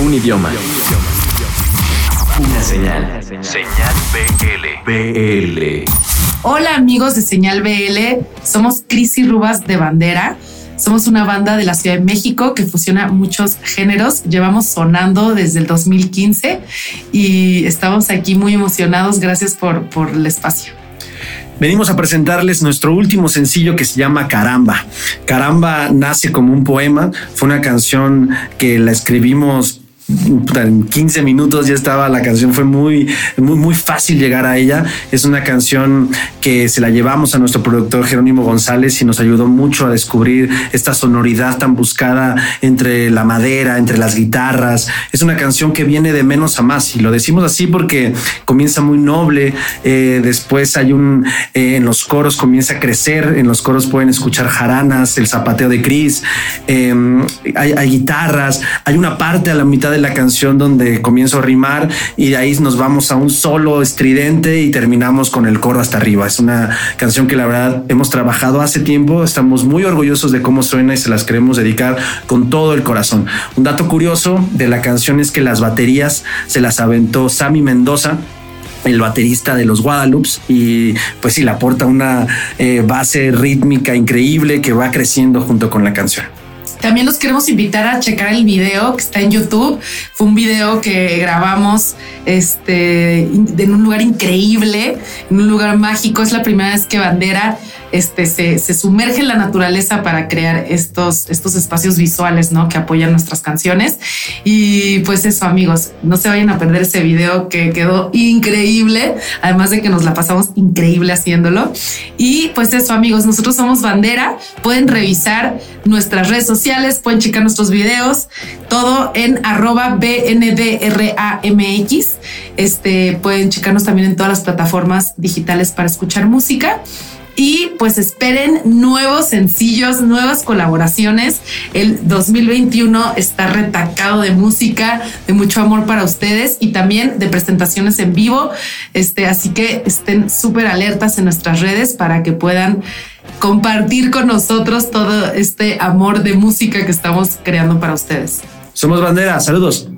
Un idioma. Una señal. Señal BL. BL. Hola amigos de Señal BL, somos Cris y Rubas de Bandera. Somos una banda de la Ciudad de México que fusiona muchos géneros. Llevamos sonando desde el 2015 y estamos aquí muy emocionados. Gracias por, por el espacio. Venimos a presentarles nuestro último sencillo que se llama Caramba. Caramba nace como un poema, fue una canción que la escribimos en 15 minutos ya estaba la canción, fue muy, muy, muy fácil llegar a ella. Es una canción que se la llevamos a nuestro productor Jerónimo González y nos ayudó mucho a descubrir esta sonoridad tan buscada entre la madera, entre las guitarras. Es una canción que viene de menos a más y lo decimos así porque comienza muy noble. Eh, después hay un, eh, en los coros comienza a crecer. En los coros pueden escuchar jaranas, el zapateo de Chris, em, hay, hay guitarras, hay una parte a la mitad de la canción donde comienzo a rimar y de ahí nos vamos a un solo estridente y terminamos con el coro hasta arriba. Es una canción que la verdad hemos trabajado hace tiempo, estamos muy orgullosos de cómo suena y se las queremos dedicar con todo el corazón. Un dato curioso de la canción es que las baterías se las aventó Sammy Mendoza, el baterista de los Guadalupe y pues sí le aporta una eh, base rítmica increíble que va creciendo junto con la canción. También los queremos invitar a checar el video que está en YouTube. Fue un video que grabamos este, en un lugar increíble, en un lugar mágico. Es la primera vez que Bandera este, se, sumerge en la naturaleza para crear estos, estos espacios visuales ¿no? que apoyan nuestras canciones. Y pues eso, amigos, no se vayan a perder ese video que quedó increíble, además de que nos la pasamos increíble haciéndolo. Y pues eso, amigos, nosotros somos Bandera. Pueden revisar nuestras redes sociales, pueden checar nuestros videos, todo en arroba BNDRAMX. Este, pueden checarnos también en todas las plataformas digitales para escuchar música y pues esperen nuevos sencillos, nuevas colaboraciones. El 2021 está retacado de música, de mucho amor para ustedes y también de presentaciones en vivo. Este, así que estén súper alertas en nuestras redes para que puedan compartir con nosotros todo este amor de música que estamos creando para ustedes. Somos Bandera, saludos.